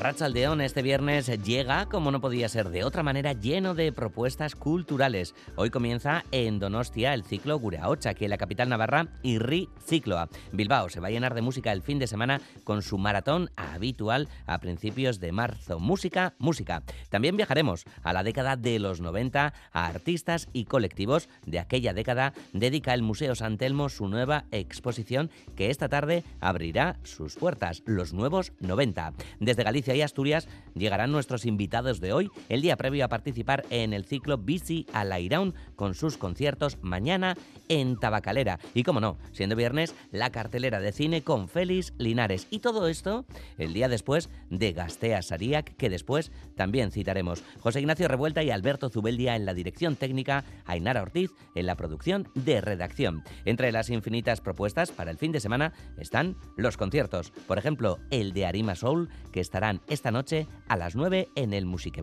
Caixó a Ratsaldeón este viernes llega, como no podía ser de otra manera, lleno de propuestas culturales. Hoy comienza en Donostia el ciclo Guraocha, que la capital navarra Irri Cicloa. Bilbao se va a llenar de música el fin de semana con su maratón habitual a principios de marzo. Música, música. También viajaremos a la década de los 90 a artistas y colectivos de aquella década. Dedica el Museo San Telmo su nueva exposición que esta tarde abrirá sus puertas, los nuevos 90. Desde Galicia y Asturias llegarán nuestros invitados de hoy, el día previo a participar en el ciclo Bici a la Iraun con sus conciertos mañana en Tabacalera. Y como no, siendo viernes, la cartelera de cine con Félix Linares. Y todo esto el día después de Gastea Sariac, que después también citaremos. José Ignacio Revuelta y Alberto Zubeldia en la dirección técnica, Ainara Ortiz en la producción de redacción. Entre las infinitas propuestas para el fin de semana están los conciertos. Por ejemplo, el de Arima Soul que estarán esta noche a las 9 en el Musique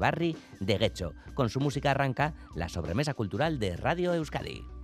de Guecho. Con su música arranca la sobremesa cultural de Radio Euskadi.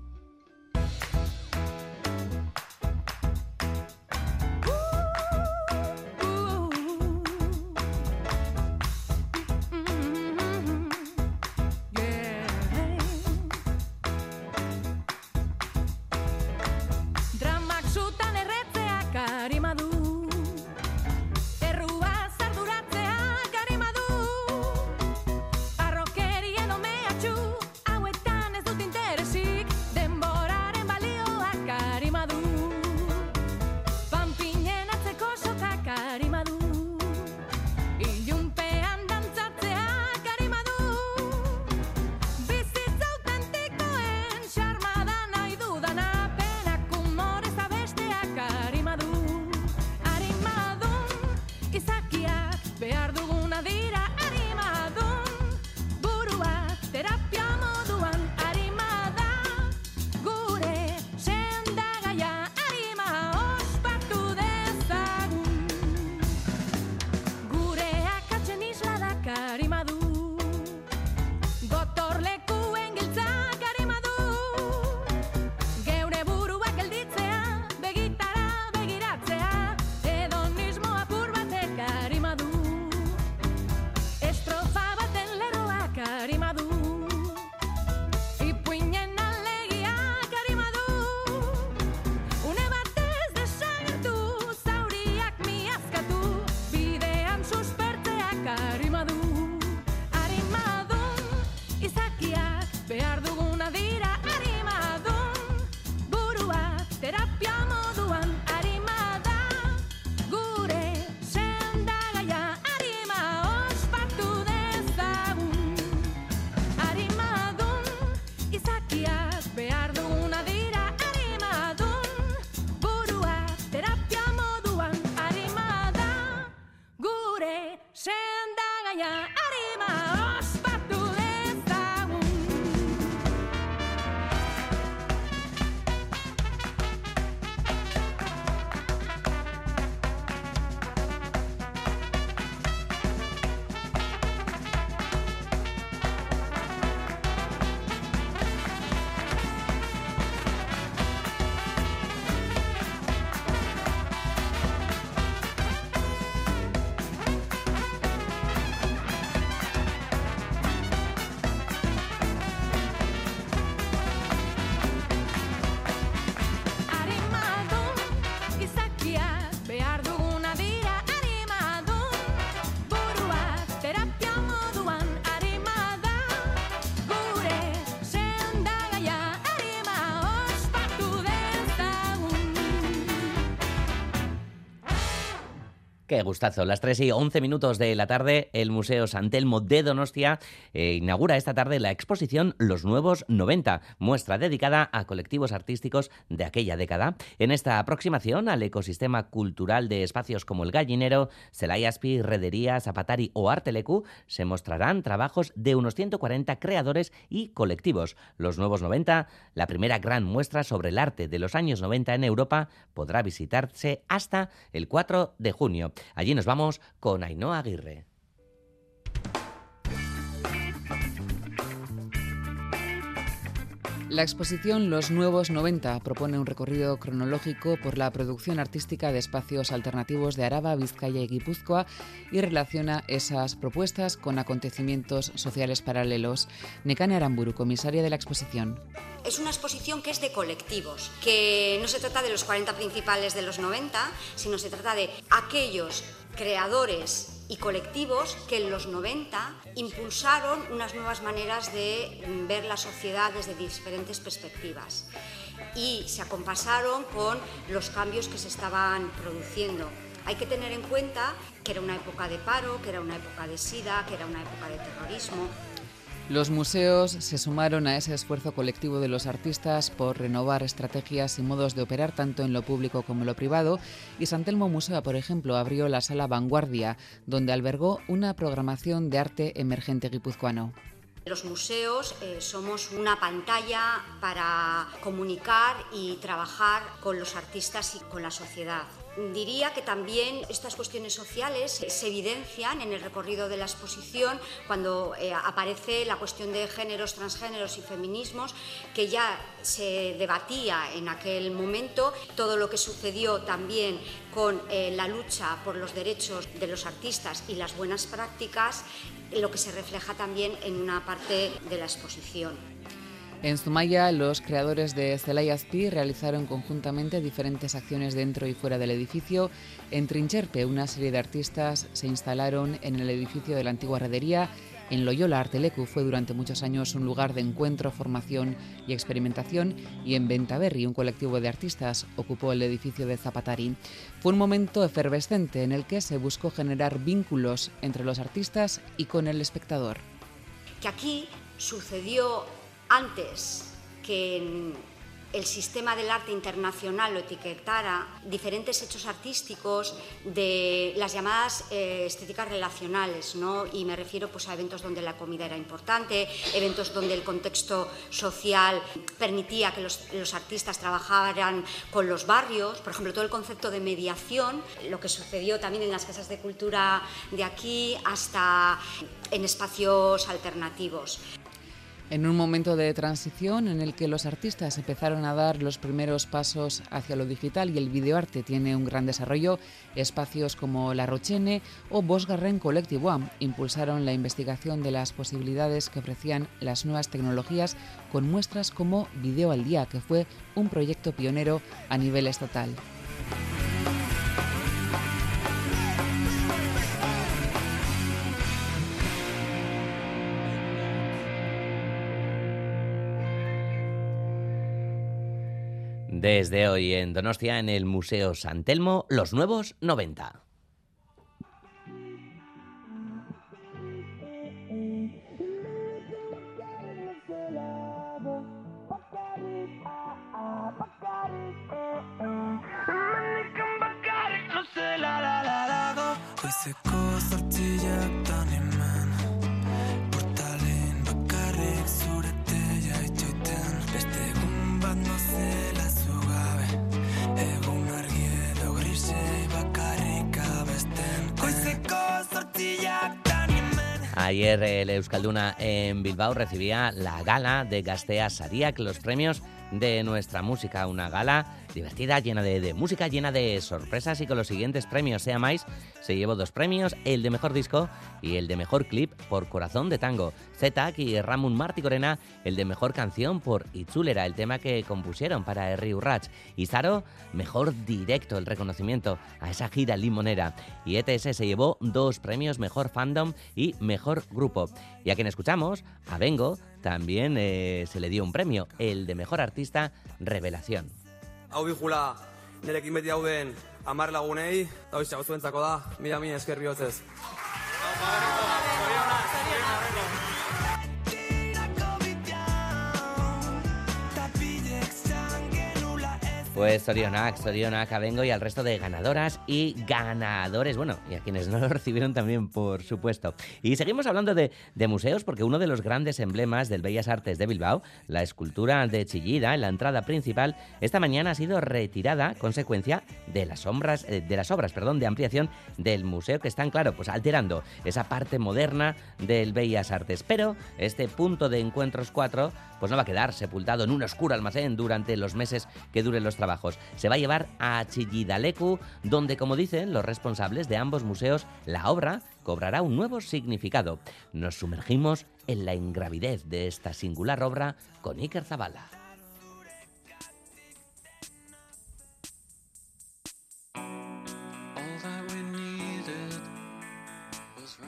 Qué gustazo. Las 3 y 11 minutos de la tarde, el Museo Santelmo de Donostia eh, inaugura esta tarde la exposición Los Nuevos 90, muestra dedicada a colectivos artísticos de aquella década. En esta aproximación al ecosistema cultural de espacios como el Gallinero, Selayaspi, Redería, Zapatari o Artelecu, se mostrarán trabajos de unos 140 creadores y colectivos. Los Nuevos 90, la primera gran muestra sobre el arte de los años 90 en Europa, podrá visitarse hasta el 4 de junio. Allí nos vamos con Ainhoa Aguirre. La exposición Los Nuevos 90 propone un recorrido cronológico por la producción artística de espacios alternativos de Araba, Vizcaya y Guipúzcoa y relaciona esas propuestas con acontecimientos sociales paralelos. Nekane Aramburu, comisaria de la exposición. Es una exposición que es de colectivos, que no se trata de los 40 principales de los 90, sino se trata de aquellos creadores y colectivos que en los 90 impulsaron unas nuevas maneras de ver la sociedad desde diferentes perspectivas y se acompasaron con los cambios que se estaban produciendo. Hay que tener en cuenta que era una época de paro, que era una época de sida, que era una época de terrorismo, los museos se sumaron a ese esfuerzo colectivo de los artistas por renovar estrategias y modos de operar tanto en lo público como en lo privado y Santelmo Museo, por ejemplo, abrió la sala Vanguardia, donde albergó una programación de arte emergente guipuzcoano. Los museos eh, somos una pantalla para comunicar y trabajar con los artistas y con la sociedad. Diría que también estas cuestiones sociales se evidencian en el recorrido de la exposición cuando eh, aparece la cuestión de géneros, transgéneros y feminismos, que ya se debatía en aquel momento, todo lo que sucedió también con eh, la lucha por los derechos de los artistas y las buenas prácticas, lo que se refleja también en una parte de la exposición. En Zumaya, los creadores de Celaya realizaron conjuntamente diferentes acciones dentro y fuera del edificio. En Trincherpe, una serie de artistas se instalaron en el edificio de la antigua redería. En Loyola, Artelecu fue durante muchos años un lugar de encuentro, formación y experimentación. Y en Ventaverri, un colectivo de artistas ocupó el edificio de Zapatari. Fue un momento efervescente en el que se buscó generar vínculos entre los artistas y con el espectador. Que aquí sucedió antes que el sistema del arte internacional lo etiquetara diferentes hechos artísticos de las llamadas eh, estéticas relacionales, ¿no? y me refiero pues, a eventos donde la comida era importante, eventos donde el contexto social permitía que los, los artistas trabajaran con los barrios, por ejemplo, todo el concepto de mediación, lo que sucedió también en las casas de cultura de aquí hasta en espacios alternativos en un momento de transición en el que los artistas empezaron a dar los primeros pasos hacia lo digital y el videoarte tiene un gran desarrollo, espacios como La Rochene o Bosgarren Collective impulsaron la investigación de las posibilidades que ofrecían las nuevas tecnologías con muestras como Video al Día, que fue un proyecto pionero a nivel estatal. Desde hoy en Donostia, en el Museo San Telmo, los nuevos 90. Ayer el Euskalduna en Bilbao recibía la gala de Gastea Sariak, los premios de nuestra música, una gala divertida, llena de, música, llena de sorpresas y con los siguientes premios, sea más, se llevó dos premios, el de mejor disco y el de mejor clip por Corazón de Tango. Zetak y Ramón Martí Corena, el de mejor canción por Itzulera, el tema que compusieron para Herri Urrach. Y Zaro, mejor directo, el reconocimiento a esa gira limonera. Y ETS se llevó dos premios, mejor fandom y mejor grupo. Y a quien escuchamos, a Vengo, también eh, se le dio un premio, el de mejor artista revelación. hau bihula nerekin beti dauden amar lagunei, eta hoiz zuentzako da, mila mila esker bihotzez. Pues Sorionac, Sorionac, Abengo y al resto de ganadoras y ganadores, bueno, y a quienes no lo recibieron también, por supuesto. Y seguimos hablando de, de, museos porque uno de los grandes emblemas del Bellas Artes de Bilbao, la escultura de Chillida en la entrada principal, esta mañana ha sido retirada consecuencia de las, sombras, eh, de las obras perdón, de ampliación del museo que están, claro, pues alterando esa parte moderna del Bellas Artes. Pero este punto de encuentros 4 pues no va a quedar sepultado en un oscuro almacén durante los meses que duren los Se va a llevar a Chillidalecu, donde, como dicen los responsables de ambos museos, la obra cobrará un nuevo significado. Nos sumergimos en la ingravidez de esta singular obra con Iker Zabala.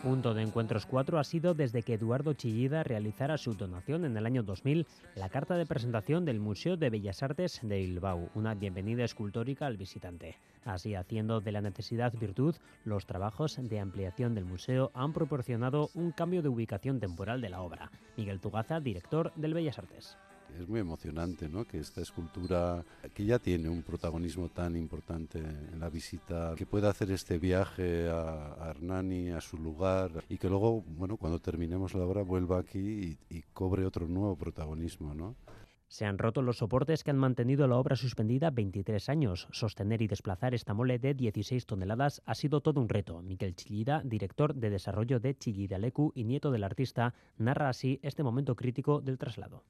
Punto de Encuentros 4 ha sido desde que Eduardo Chillida realizara su donación en el año 2000 la carta de presentación del Museo de Bellas Artes de Bilbao, una bienvenida escultórica al visitante. Así, haciendo de la necesidad virtud, los trabajos de ampliación del museo han proporcionado un cambio de ubicación temporal de la obra. Miguel Tugaza, director del Bellas Artes es muy emocionante ¿no? que esta escultura, que ya tiene un protagonismo tan importante en la visita, que pueda hacer este viaje a, Hernani, a su lugar, y que luego, bueno, cuando terminemos la obra, vuelva aquí y, y cobre otro nuevo protagonismo. ¿no? Se han roto los soportes que han mantenido la obra suspendida 23 años. Sostener y desplazar esta mole de 16 toneladas ha sido todo un reto. Miquel Chillida, director de desarrollo de Chillidalecu y nieto del artista, narra así este momento crítico del traslado.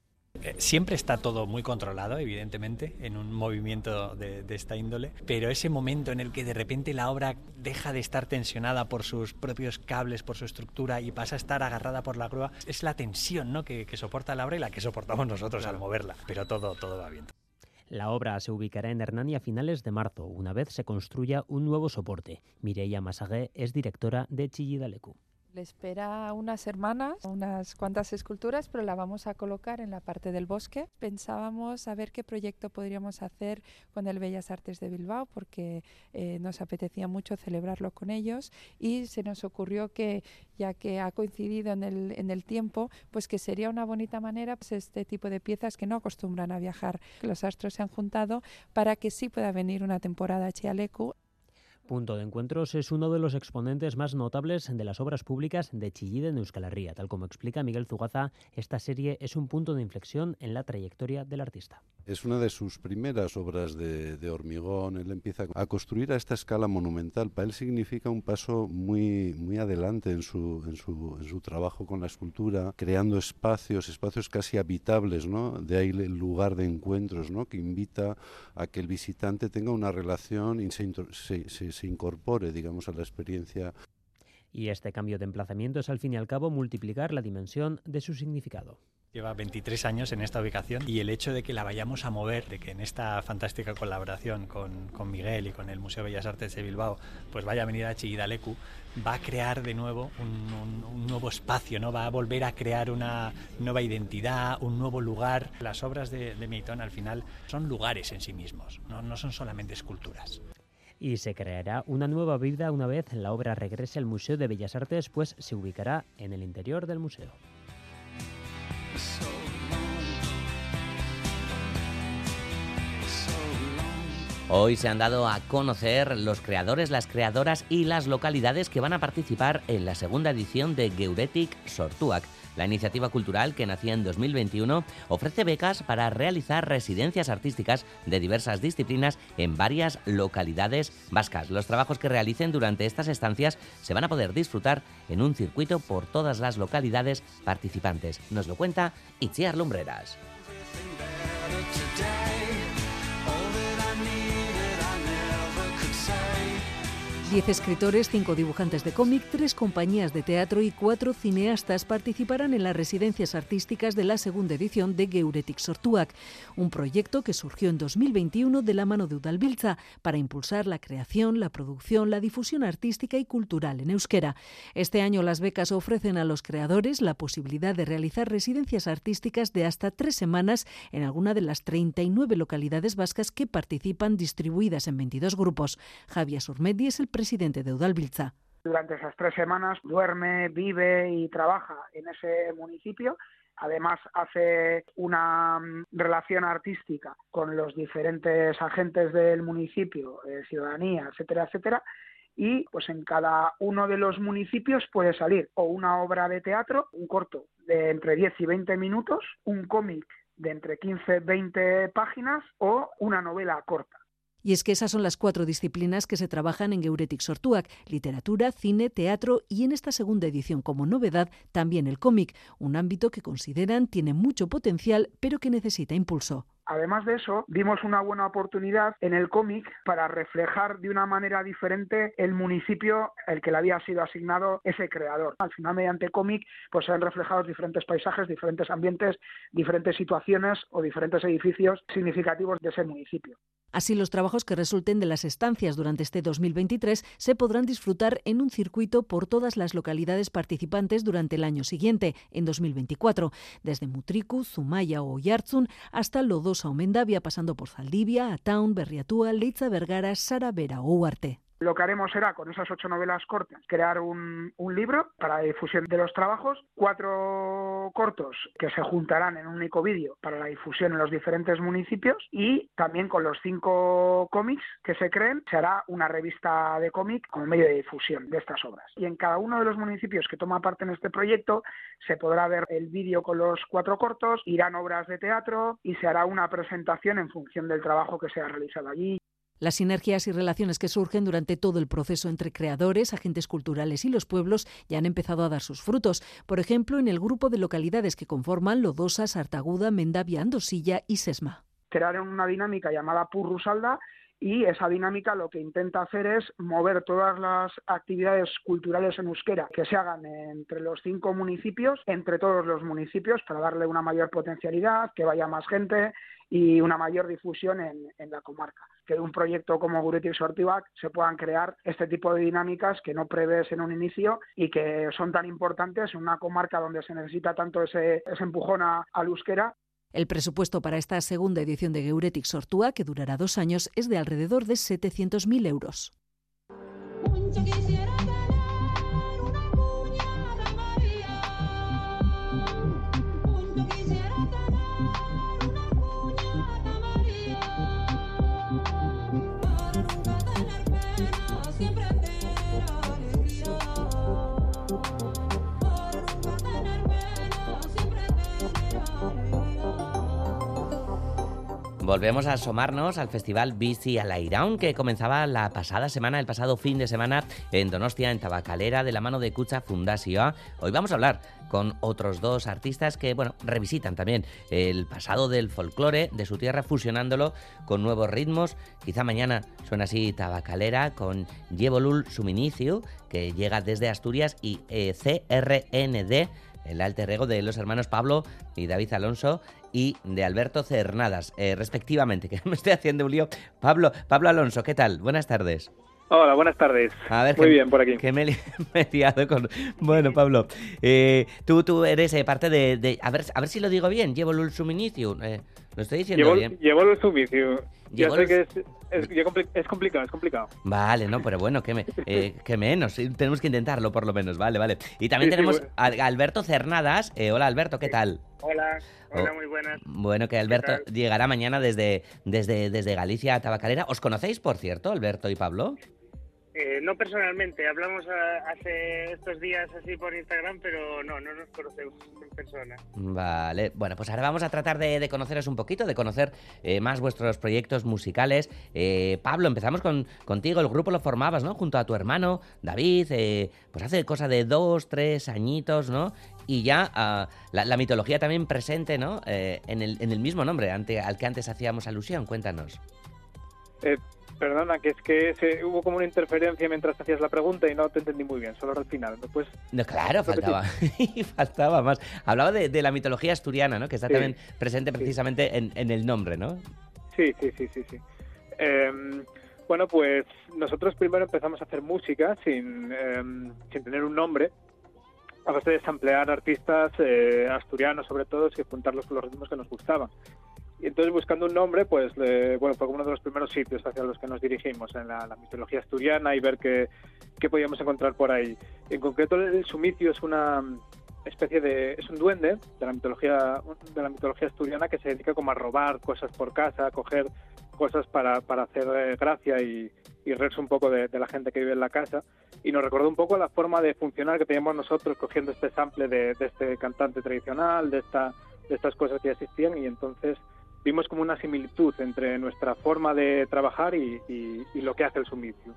Eh, siempre está todo muy controlado, evidentemente, en un movimiento de, de, esta índole, pero ese momento en el que de repente la obra deja de estar tensionada por sus propios cables, por su estructura y pasa a estar agarrada por la grúa, es la tensión ¿no? que, que soporta la obra y la que soportamos nosotros al moverla, pero todo, todo va bien. La obra se ubicará en Hernani a finales de marzo, una vez se construya un nuevo soporte. Mireia Masagué es directora de Chillidalecu. Le espera unas hermanas, unas cuantas esculturas, pero la vamos a colocar en la parte del bosque. Pensábamos a ver qué proyecto podríamos hacer con el Bellas Artes de Bilbao, porque eh, nos apetecía mucho celebrarlo con ellos y se nos ocurrió que, ya que ha coincidido en el, en el tiempo, pues que sería una bonita manera pues, este tipo de piezas que no acostumbran a viajar. Los astros se han juntado para que sí pueda venir una temporada a Chialecu. Punto de Encuentros es uno de los exponentes más notables de las obras públicas de Chillida en Euskal Herria. Tal como explica Miguel Zugaza, esta serie es un punto de inflexión en la trayectoria del artista. Es una de sus primeras obras de, de hormigón. Él empieza a construir a esta escala monumental. Para él significa un paso muy, muy adelante en su, en, su, en su trabajo con la escultura, creando espacios, espacios casi habitables, ¿no? De ahí el lugar de encuentros, ¿no? Que invita a que el visitante tenga una relación y se, se, se se incorpore, digamos, a la experiencia. Y este cambio de emplazamiento es al fin y al cabo multiplicar la dimensión de su significado. Lleva 23 años en esta ubicación y el hecho de que la vayamos a mover, de que en esta fantástica colaboración con, con Miguel y con el Museo de Bellas Artes de Bilbao, pues vaya a venir a Chillidalecu, va a crear de nuevo un, un, un, nuevo espacio, ¿no? va a volver a crear una nueva identidad, un nuevo lugar. Las obras de, de Meiton al final son lugares en sí mismos, no, no son solamente esculturas y se creará una nueva vida una vez la obra regrese al Museo de Bellas Artes, pues se ubicará en el interior del museo. Hoy se han dado a conocer los creadores, las creadoras y las localidades que van a participar en la segunda edición de Geuretic Sortuac. La iniciativa cultural, que nacía en 2021, ofrece becas para realizar residencias artísticas de diversas disciplinas en varias localidades vascas. Los trabajos que realicen durante estas estancias se van a poder disfrutar en un circuito por todas las localidades participantes. Nos lo cuenta Itziar Lumbreras. Diez escritores, cinco dibujantes de cómic, tres compañías de teatro y cuatro cineastas participarán en las residencias artísticas de la segunda edición de Geuretic Sortuak, un proyecto que surgió en 2021 de la mano de Udalbilza para impulsar la creación, la producción, la difusión artística y cultural en euskera. Este año las becas ofrecen a los creadores la posibilidad de realizar residencias artísticas de hasta tres semanas en alguna de las 39 localidades vascas que participan distribuidas en 22 grupos. Javier Surmedi es el presidente de Udalbilza. Durante esas tres semanas duerme, vive y trabaja en ese municipio Además, hace una mm, relación artística con los diferentes agentes del municipio, eh, ciudadanía, etcétera, etcétera. Y pues en cada uno de los municipios puede salir o una obra de teatro, un corto de entre 10 y 20 minutos, un cómic de entre 15 y 20 páginas o una novela corta. Y es que esas son las cuatro disciplinas que se trabajan en Geuretic Sortuac, literatura, cine, teatro y en esta segunda edición como novedad también el cómic, un ámbito que consideran tiene mucho potencial pero que necesita impulso. Además de eso, vimos una buena oportunidad en el cómic para reflejar de una manera diferente el municipio al que le había sido asignado ese creador. Al final, mediante cómic, pues se han reflejado diferentes paisajes, diferentes ambientes, diferentes situaciones o diferentes edificios significativos de ese municipio. Así, los trabajos que resulten de las estancias durante este 2023 se podrán disfrutar en un circuito por todas las localidades participantes durante el año siguiente, en 2024, desde Mutriku, Zumaya o Oyarzun hasta Lodosa o Mendavia, pasando por Zaldivia, Ataun, Berriatúa, Leitza Vergara, Saravera o Huarte. Lo que haremos será, con esas ocho novelas cortas, crear un, libro para la difusión de los trabajos, cuatro cortos que se juntarán en un único vídeo para la difusión en los diferentes municipios y también con los cinco cómics que se creen se hará una revista de cómic como medio de difusión de estas obras. Y en cada uno de los municipios que toma parte en este proyecto se podrá ver el vídeo con los cuatro cortos, irán obras de teatro y se hará una presentación en función del trabajo que se ha realizado allí. Las sinergias y relaciones que surgen durante todo el proceso entre creadores, agentes culturales y los pueblos ya han empezado a dar sus frutos. Por ejemplo, en el grupo de localidades que conforman Lodosa, Sartaguda, Mendavia, Andosilla y Sesma. Crearon una dinámica llamada Purrusalda y esa dinámica lo que intenta hacer es mover todas las actividades culturales en euskera que se hagan entre los cinco municipios, entre todos los municipios, para darle una mayor potencialidad, que vaya más gente y una mayor difusión en, la comarca. Que de un proyecto como Guriti Sortivac se puedan crear este tipo de dinámicas que no prevés en un inicio y que son tan importantes en una comarca donde se necesita tanto ese, empujón al euskera el presupuesto para esta segunda edición de Geuretic Sortua, que durará dos años, es de alrededor de 700.000 euros. Volvemos a asomarnos al festival Bici al Airaun que comenzaba la pasada semana, el pasado fin de semana en Donostia, en Tabacalera, de la mano de Cucha Fundación. Hoy vamos a hablar con otros dos artistas que, bueno, revisitan también el pasado del folclore de su tierra, fusionándolo con nuevos ritmos. Quizá mañana suena así Tabacalera con Yevolul Suminicio, que llega desde Asturias, y eh, CRND el alter ego de los hermanos Pablo y David Alonso y de Alberto Cernadas, eh, respectivamente, que me estoy haciendo un lío. Pablo, Pablo Alonso, ¿qué tal? Buenas tardes. Hola, buenas tardes. Muy bien, por aquí. Que me, he liado con... Bueno, Pablo, eh, tú, tú eres eh, parte de, A, ver, a ver si lo digo bien. Llevo el suministro. lo estoy diciendo bien. Llevo el suministro. Yo sé que es, es, complicado, es complicado. Vale, no, pero bueno, que, me, que menos. Tenemos que intentarlo, por lo menos. Vale, vale. Y también tenemos a Alberto Cernadas. hola, Alberto, ¿qué tal? Hola, hola, muy buenas. Bueno, que Alberto llegará mañana desde, desde, desde Galicia a Tabacalera. ¿Os conocéis, por cierto, Alberto y Pablo? Eh, no personalmente, hablamos hace estos días así por Instagram, pero no, no nos conocemos en persona. Vale, bueno, pues ahora vamos a tratar de, conoceros un poquito, de conocer eh, más vuestros proyectos musicales. Eh, Pablo, empezamos con, contigo, el grupo lo formabas, ¿no? Junto a tu hermano, David, pues hace cosa de dos, tres añitos, ¿no? Y ya ah, la, mitología también presente, ¿no? en, el, en el mismo nombre ante, al que antes hacíamos alusión, cuéntanos. Perdona, que es que se, hubo como una interferencia mientras hacías la pregunta y no te entendí muy bien, solo al final. Después, no, claro, faltaba, faltaba más. Hablaba de, la mitología asturiana, ¿no? Que está también presente precisamente en, en, el nombre, ¿no? Sí, sí, sí, sí, sí. Em, bueno, pues nosotros primero empezamos a hacer música sin, em, sin tener un nombre, a base de samplear artistas eh, asturianos sobre todo y juntarlos con los ritmos que nos gustaban. Y entonces buscando un nombre, pues bueno, fue uno de los primeros sitios hacia los que nos dirigimos en la, mitología asturiana y ver qué, qué, podíamos encontrar por ahí. En concreto el sumicio es una especie de es un duende de la mitología de la mitología asturiana que se dedica como a robar cosas por casa, a coger cosas para, para hacer eh, gracia y, y reírse un poco de, la gente que vive en la casa. Y nos recordó un poco la forma de funcionar que teníamos nosotros cogiendo este sample de, de este cantante tradicional, de, esta, de estas cosas que ya existían y entonces vimos como una similitud entre nuestra forma de trabajar y, lo que hace el sumicio.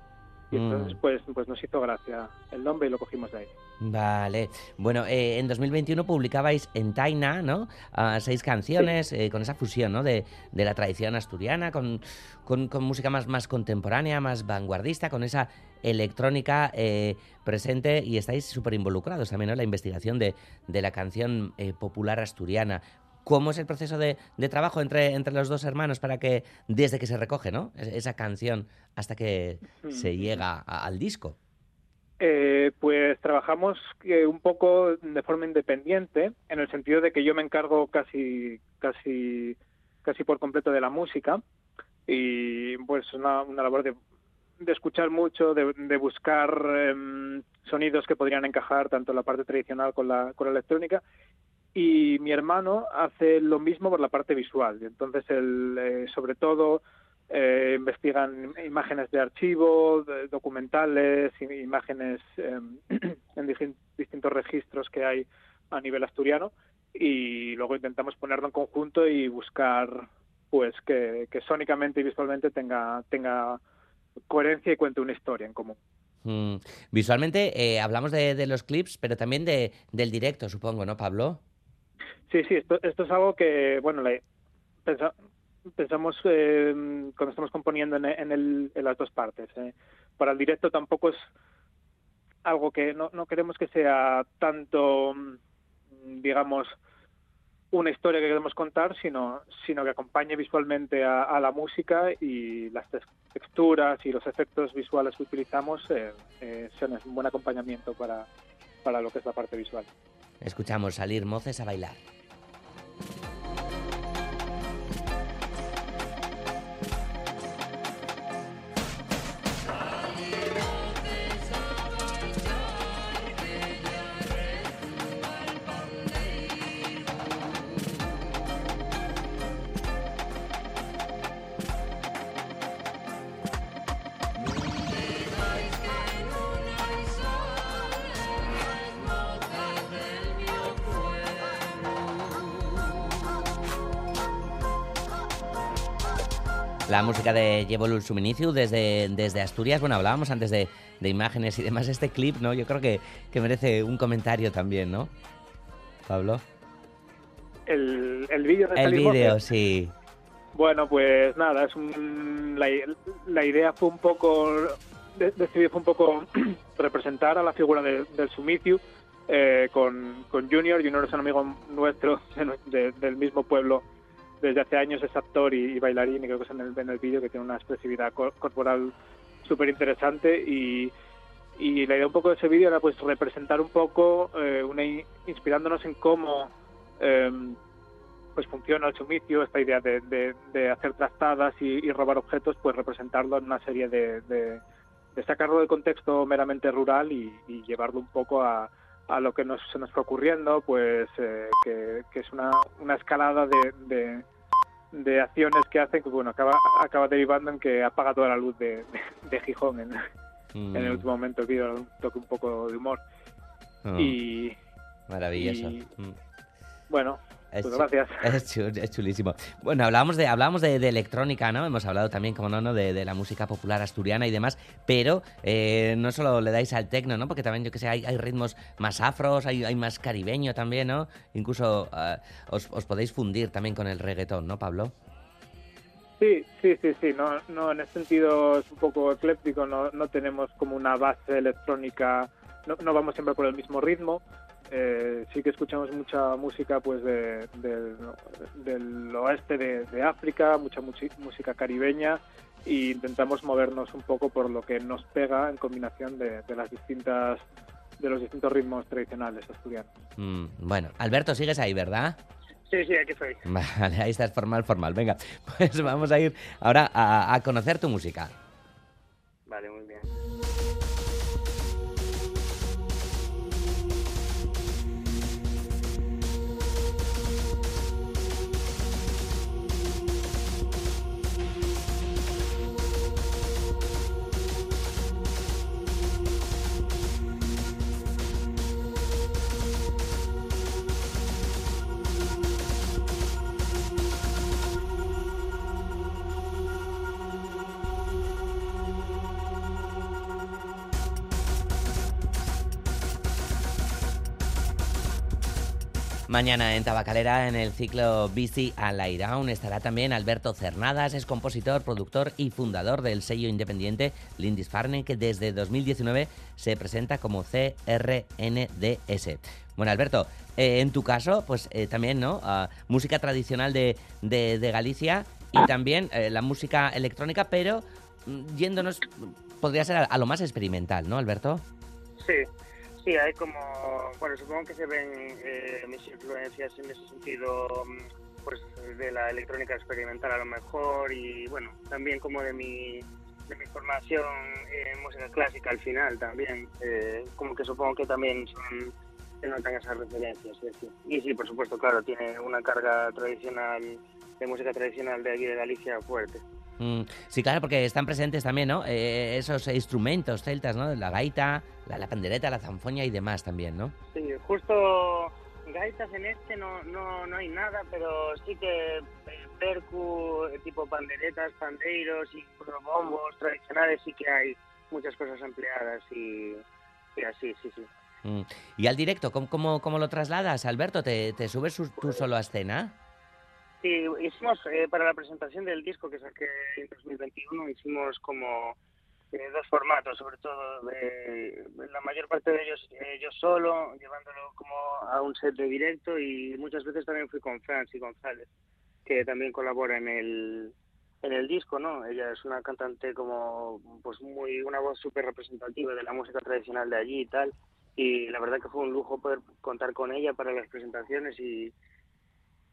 Y mm. entonces, pues, pues nos hizo gracia el nombre y lo cogimos de ahí. Vale. Bueno, eh, en 2021 publicabais en Taina, ¿no? Ah, seis canciones eh, con esa fusión, ¿no? De, la tradición asturiana, con, con, música más, más contemporánea, más vanguardista, con esa electrónica eh, presente y estáis súper involucrados también, ¿no? En la investigación de, de la canción popular asturiana cómo es el proceso de, trabajo entre, entre los dos hermanos para que, desde que se recoge, ¿no? Esa canción hasta que se llega al disco. Eh, pues trabajamos eh, un poco de forma independiente, en el sentido de que yo me encargo casi, casi, casi por completo de la música y pues una, una labor de, escuchar mucho, de, buscar em, sonidos que podrían encajar tanto la parte tradicional con la, con la electrónica y mi hermano hace lo mismo por la parte visual. Entonces él, eh, sobre todo, eh, investigan imágenes de archivo, documentales, imágenes em, en distintos registros que hay a nivel asturiano y luego intentamos ponerlo en conjunto y buscar pues que, que sónicamente y visualmente tenga, tenga coherencia y cuente una historia en común. Mm. Visualmente eh, hablamos de, de, los clips, pero también de, del directo, supongo, ¿no, Pablo? Sí, sí, esto, esto es algo que, bueno, pensamos eh, cuando estamos componiendo en, en, las dos partes. Eh. Para el directo tampoco es algo que no, no queremos que sea tanto, digamos, una historia que queremos contar, sino, sino que acompañe visualmente a, la música y las texturas y los efectos visuales que utilizamos eh, eh, sean un buen acompañamiento para, para lo que es la parte visual. Escuchamos salir moces a bailar. Música de Llevo Suminiciu desde, desde Asturias. Bueno, hablábamos antes de, imágenes y demás. Este clip, ¿no? Yo creo que, merece un comentario también, ¿no? Pablo. El, el vídeo El vídeo, sí. Bueno, pues nada, es la, idea fue un poco, decidió fue un poco representar a la figura del Sumiciu eh, con, con Junior. Junior es un amigo nuestro del mismo pueblo desde hace años es actor y, bailarín y creo que es en el, el vídeo que tiene una expresividad corporal súper interesante y, y, la idea un poco de ese vídeo era pues representar un poco, eh, una, inspirándonos en cómo em, pues funciona el sumicio, esta idea de, de, hacer trastadas y, robar objetos, pues representarlo en una serie de, de, sacarlo del contexto meramente rural y, llevarlo un poco a, a lo que nos, se nos fue ocurriendo, pues eh, que, es una, una escalada de, de, acciones que hacen que bueno acaba, acaba derivando en que apaga toda la luz de, de, Gijón en, en, el mm. último momento vídeo un toque un poco de humor. Oh. Y maravilloso. Mm. Bueno, es, pues gracias. Es, chulísimo. Bueno, hablábamos de, hablábamos de, electrónica, ¿no? Hemos hablado también, como no, ¿no? De, la música popular asturiana y demás, pero eh, no solo le dais al tecno, ¿no? Porque también, yo que sé, hay, hay ritmos más afros, hay, hay, más caribeño también, ¿no? Incluso eh, os, os, podéis fundir también con el reggaetón, ¿no, Pablo? Sí, sí, sí, sí. No, no, en ese sentido es un poco ecléptico. No, no tenemos como una base electrónica. No, no vamos siempre por el mismo ritmo. Eh, sí que escuchamos mucha música pues de, del- del oeste de, de África, mucha música caribeña e intentamos movernos un poco por lo que nos pega en combinación de, de las distintas de los distintos ritmos tradicionales asturianos. Mm, bueno, Alberto, sigues ahí, ¿verdad? Sí, sí, aquí estoy. Vale, ahí estás formal, formal. Venga, pues vamos a ir ahora a, a conocer tu música. Vale, muy bien. Mañana en Tabacalera, en el ciclo Bici al Airaun, estará también Alberto Cernadas, es compositor, productor y fundador del sello independiente Lindisfarne, que desde 2019 se presenta como CRNDS. Bueno, Alberto, eh, en tu caso, pues eh, también, ¿no? Ah, música tradicional de Galicia y también eh, la música electrónica, pero mm, yéndonos, podría ser a, a lo más experimental, ¿no, Alberto? Sí, sí, hay como, bueno, supongo que se ven eh, mis influencias en ese sentido, mm, pues de la electrónica experimental a lo mejor y bueno, también como de mi, de mi formación en música clásica al final también, eh, como que supongo que también son, se notan esas referencias. decir. Y sí, por supuesto, claro, tiene una carga tradicional, de música tradicional de aquí de Galicia fuerte. Mm, sí, claro, porque están presentes también, ¿no? Eh, esos instrumentos celtas, ¿no? La gaita, la, la pandereta, la zanfoña y demás también, ¿no? Sí, justo gaitas en este no, no, no hay nada, pero sí que eh, percu, eh, tipo panderetas, pandeiros y bombos tradicionales sí que hay muchas cosas empleadas y, y así, sí, sí. Mm. Y al directo, ¿cómo, cómo, cómo lo trasladas, Alberto? ¿Te, te subes su- tú solo a escena? Sí, hicimos eh, para la presentación del disco que saqué en 2021, hicimos como eh, dos formatos, sobre todo de, la mayor parte de ellos eh, yo solo, llevándolo como a un set de directo y muchas veces también fui con Franci González, que también colabora en el en el disco, ¿no? Ella es una cantante como pues muy una voz súper representativa de la música tradicional de allí y tal y la verdad que fue un lujo poder contar con ella para las presentaciones y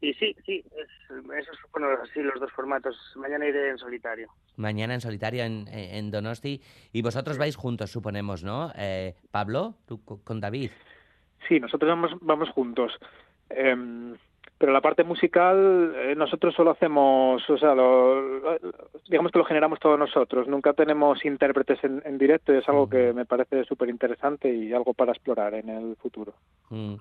y sí, sí, es- esos fueron así los dos formatos. Mañana iré en solitario. Mañana en solitario en, en Donosti. Y vosotros vais juntos, suponemos, ¿no? Eh, Pablo, tú co- con David. Sí, nosotros vamos, vamos juntos. Em, pero la parte musical, eh, nosotros solo hacemos, o sea, lo- lo- digamos que lo generamos todos nosotros. Nunca tenemos intérpretes en, en directo y es algo que me parece súper interesante y algo para explorar en el futuro. Mm.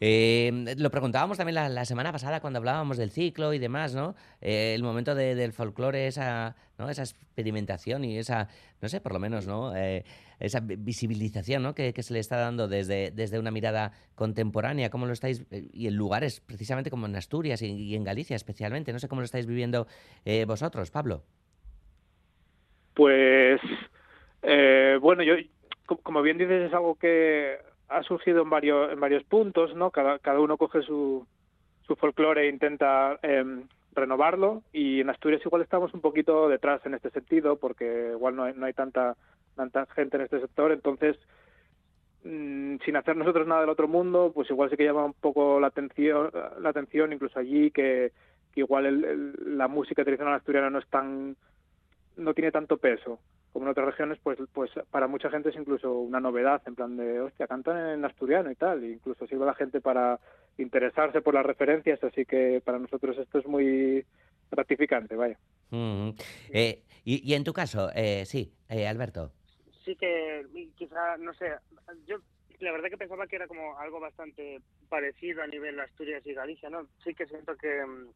Eh, lo preguntábamos también la, semana pasada cuando hablábamos del ciclo y demás, ¿no? Eh, el momento de- del folclore, esa, ¿no? esa experimentación y esa, no sé, por lo menos, ¿no? Eh, esa vi- visibilización, ¿no? Que, se le está dando desde, desde una mirada contemporánea. ¿Cómo lo estáis? eh, Y en lugares precisamente como en Asturias y, y en Galicia especialmente. No sé cómo lo estáis viviendo vosotros, Pablo. Pues, bueno, yo, co- como bien dices, es algo que ha surgido en varios, en varios puntos, ¿no? Cada, cada uno coge su, su folclore e intenta em, renovarlo y en Asturias igual estamos un poquito detrás en este sentido porque igual no hay, no hay tanta, tanta gente en este sector, entonces mm, sin hacer nosotros nada del otro mundo, pues igual sí que llama un poco la atención, la atención incluso allí que, que igual el- el- la música tradicional asturiana no es tan no tiene tanto peso como en otras regiones, pues pues para mucha gente es incluso una novedad, en plan de, hostia, cantan en asturiano y tal, e incluso sirve a la gente para interesarse por las referencias, así que para nosotros esto es muy gratificante, vaya. Mm. Eh, y, y en tu caso, eh, sí, eh, Alberto. Sí que quizá, no sé, yo la verdad que pensaba que era como algo bastante parecido a nivel Asturias y Galicia, ¿no? Sí que siento que mm,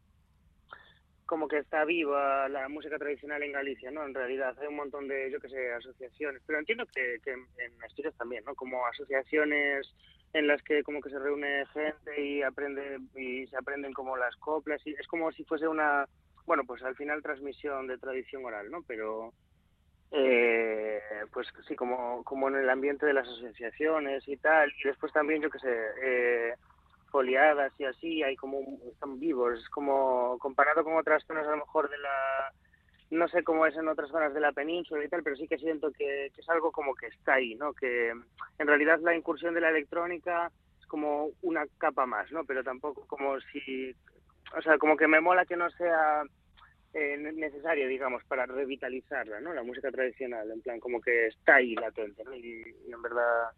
como que está viva la música tradicional en Galicia, ¿no? En realidad hay un montón de, yo qué sé, asociaciones, pero entiendo que, que en Asturias también, ¿no? Como asociaciones en las que como que se reúne gente y aprende y se aprenden como las coplas y es como si fuese una bueno, pues al final transmisión de tradición oral, ¿no? Pero eh, pues sí, como, como en el ambiente de las asociaciones y tal, y después también, yo que sé, eh, foliadas y así, hay como, están vivos, es como comparado con otras zonas a lo mejor de la, no sé cómo es en otras zonas de la península y tal, pero sí que siento que, es algo como que está ahí, ¿no? Que en realidad la incursión de la electrónica es como una capa más, ¿no? Pero tampoco como si, o sea, como que me mola que no sea eh, necesario, digamos, para revitalizarla, ¿no? La música tradicional, en plan, como que está ahí latente, ¿no? Y, y en verdad,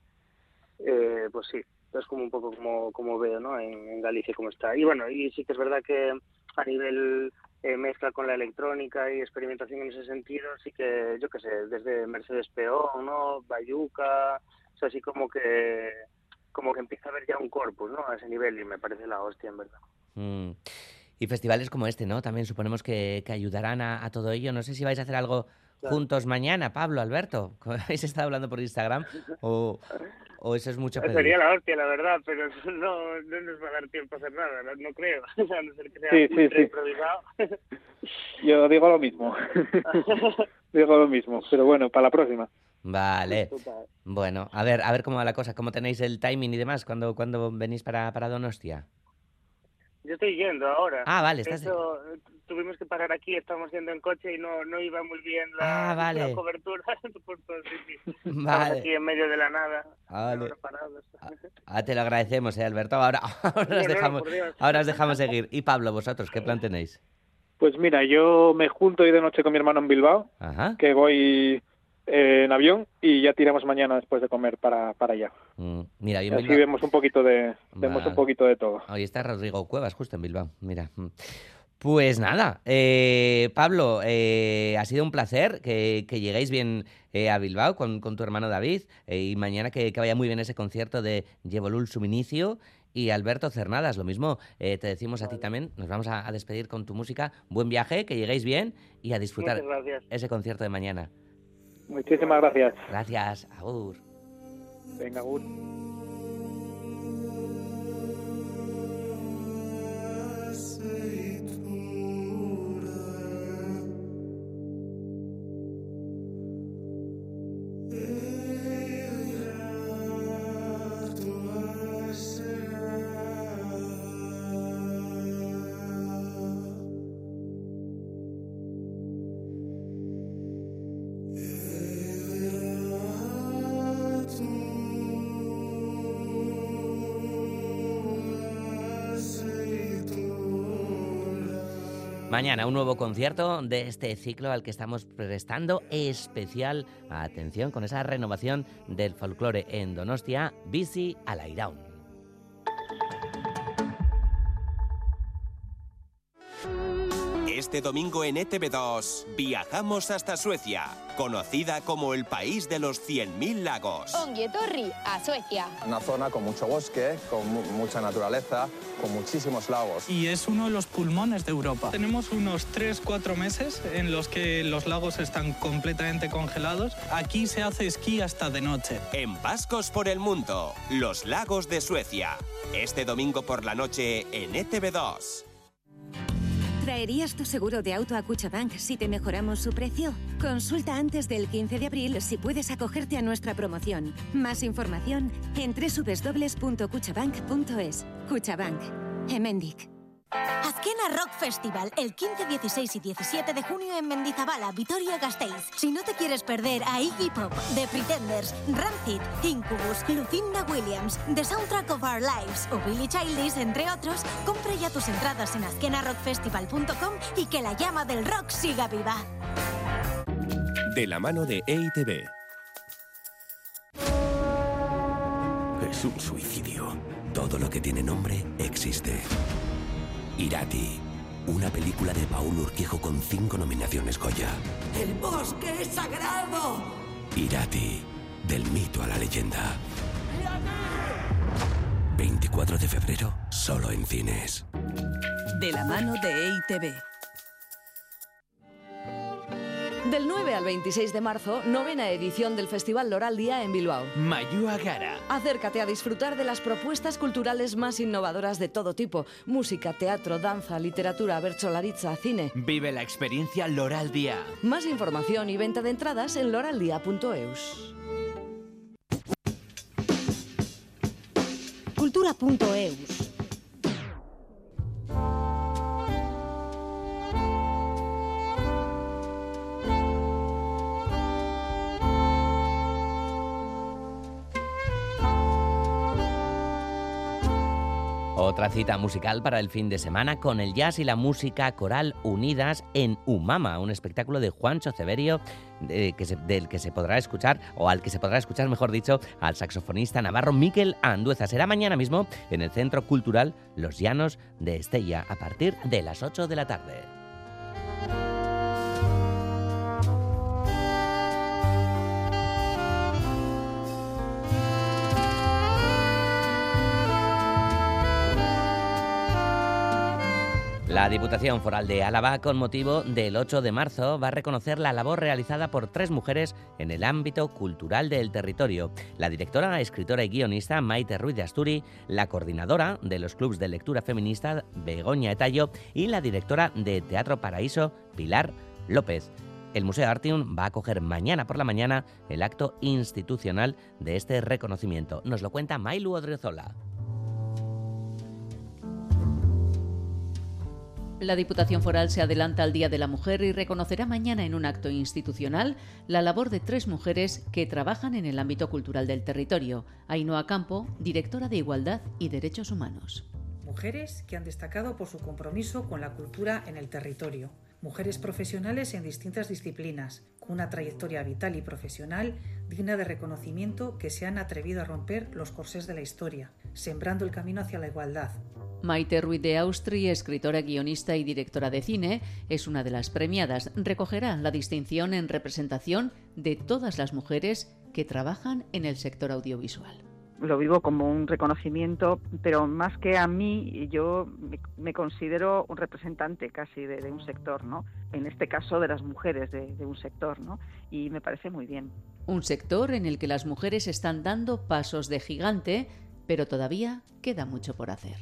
eh, pues sí, es como un poco como, como veo, ¿no? En, en Galicia como está. Y bueno, y sí que es verdad que a nivel eh, mezcla con la electrónica y experimentación en ese sentido, sí que, yo qué sé, desde Mercedes Peón, ¿no? Bayuca, o sea, así como que como que empieza a haber ya un corpus, ¿no? A ese nivel y me parece la hostia, en verdad. Mm. Y festivales como este, ¿no? También suponemos que, que ayudarán a, a, todo ello. No sé si vais a hacer algo claro. juntos mañana, Pablo, Alberto. ¿Habéis estado hablando por Instagram? ¿O, o eso es mucho pedir? Sería la hostia, la verdad, pero no, no nos va a dar tiempo a hacer nada, no, no creo. O sea, a no ser que sea sí, sí, sí. improvisado. Yo digo lo mismo. digo lo mismo, pero bueno, para la próxima. Vale. Bueno, a ver, a ver cómo va la cosa, cómo tenéis el timing y demás cuando, cuando venís para, para Donostia. Yo estoy yendo ahora. Ah, vale, estás... Eso, tuvimos que parar aquí, estamos yendo en coche y no, no iba muy bien la, ah, vale. la cobertura. por todo el sitio. Vale. Aquí en medio de la nada. Ah, vale. Ah, te lo agradecemos, eh, Alberto. Ahora, ahora, os dejamos, ahora os dejamos seguir. Y Pablo, vosotros, ¿qué plan tenéis? Pues mira, yo me junto hoy de noche con mi hermano en Bilbao, Ajá. que voy en avión y ya tiramos mañana después de comer para, para allá. Mm, mira, yo así vemos un poquito de vemos un poquito de todo. Hoy está Rodrigo Cuevas justo en Bilbao. Mira. mm. Pues nada, eh, Pablo, eh, ha sido un placer que, que lleguéis bien eh, a Bilbao con, con, tu hermano David eh, y mañana que, que, vaya muy bien ese concierto de Llevolul Subinicio y Alberto Cernadas. Lo mismo eh, te decimos a ti también. Nos vamos a, a, despedir con tu música. Buen viaje, que lleguéis bien y a disfrutar ese concierto de mañana. Muchísimas gracias. Gracias, Agur. Venga, Agur. Mañana un nuevo concierto de este ciclo al que estamos prestando especial atención con esa renovación del folclore en Donostia, Bici. Este domingo en ETV2 viajamos hasta Suecia, conocida como el país de los 100.000 lagos. Onguietorri, a Suecia. Una zona con mucho bosque, con mu mucha naturaleza, con muchísimos lagos. Y es uno de los pulmones de Europa. Tenemos unos 3-4 meses en los que los lagos están completamente congelados. Aquí se hace esquí hasta de noche. En Vascos por el Mundo, los lagos de Suecia. Este domingo por la noche en ETV2. ¿Traerías tu seguro de auto a Cuchabank si te mejoramos su precio? Consulta antes del 15 de abril si puedes acogerte a nuestra promoción. Más información en www.cuchabank.es. Cuchabank. Emendic. Azkena Rock Festival, el 15, 16 y 17 de junio en Mendizabala, Vitoria-Gasteiz. Si no te quieres perder a Iggy Pop, The Pretenders, Rancid, Incubus, Lucinda Williams, The Soundtrack of Our Lives o Billy Childish, entre otros, compra ya tus entradas en azkenarockfestival.com y que la llama del rock siga viva. De la mano de EITB. Es un suicidio. Todo lo que tiene nombre existe. Irati, una película de Paul Urquijo con cinco nominaciones Goya. ¡El bosque es sagrado! Irati, del mito a la leyenda. 24 de febrero, solo en cines. De la mano de EITB. Del 9 al 26 de marzo, novena edición del Festival Loral Día en Bilbao. Mayúa Gara. Acércate a disfrutar de las propuestas culturales más innovadoras de todo tipo: música, teatro, danza, literatura, bercholaritza, cine. Vive la experiencia Loral Día. Más información y venta de entradas en loraldía.eus. Cultura.eus. Otra cita musical para el fin de semana con el jazz y la música coral unidas en Umama, un espectáculo de Juancho Severio de, que se, del que se podrá escuchar, o al que se podrá escuchar, mejor dicho, al saxofonista navarro Miquel Andueza. Será mañana mismo en el Centro Cultural Los Llanos de Estella a partir de las 8 de la tarde. La Diputación Foral de Álava, con motivo del 8 de marzo, va a reconocer la labor realizada por tres mujeres en el ámbito cultural del territorio. La directora, escritora y guionista Maite Ruiz de Asturi, la coordinadora de los clubes de lectura feminista Begoña Etallo y la directora de Teatro Paraíso Pilar López. El Museo Artium va a acoger mañana por la mañana el acto institucional de este reconocimiento. Nos lo cuenta Mailu Odriozola. La Diputación Foral se adelanta al Día de la Mujer y reconocerá mañana en un acto institucional la labor de tres mujeres que trabajan en el ámbito cultural del territorio. Ainhoa Campo, directora de Igualdad y Derechos Humanos. Mujeres que han destacado por su compromiso con la cultura en el territorio. Mujeres profesionales en distintas disciplinas, con una trayectoria vital y profesional digna de reconocimiento que se han atrevido a romper los corsés de la historia, sembrando el camino hacia la igualdad, Maite Ruiz de Austria, escritora, guionista y directora de cine, es una de las premiadas. Recogerá la distinción en representación de todas las mujeres que trabajan en el sector audiovisual lo vivo como un reconocimiento, pero más que a mí, yo me, considero un representante casi de, un sector, ¿no? En este caso de las mujeres de, de, un sector, ¿no? Y me parece muy bien. Un sector en el que las mujeres están dando pasos de gigante, pero todavía queda mucho por hacer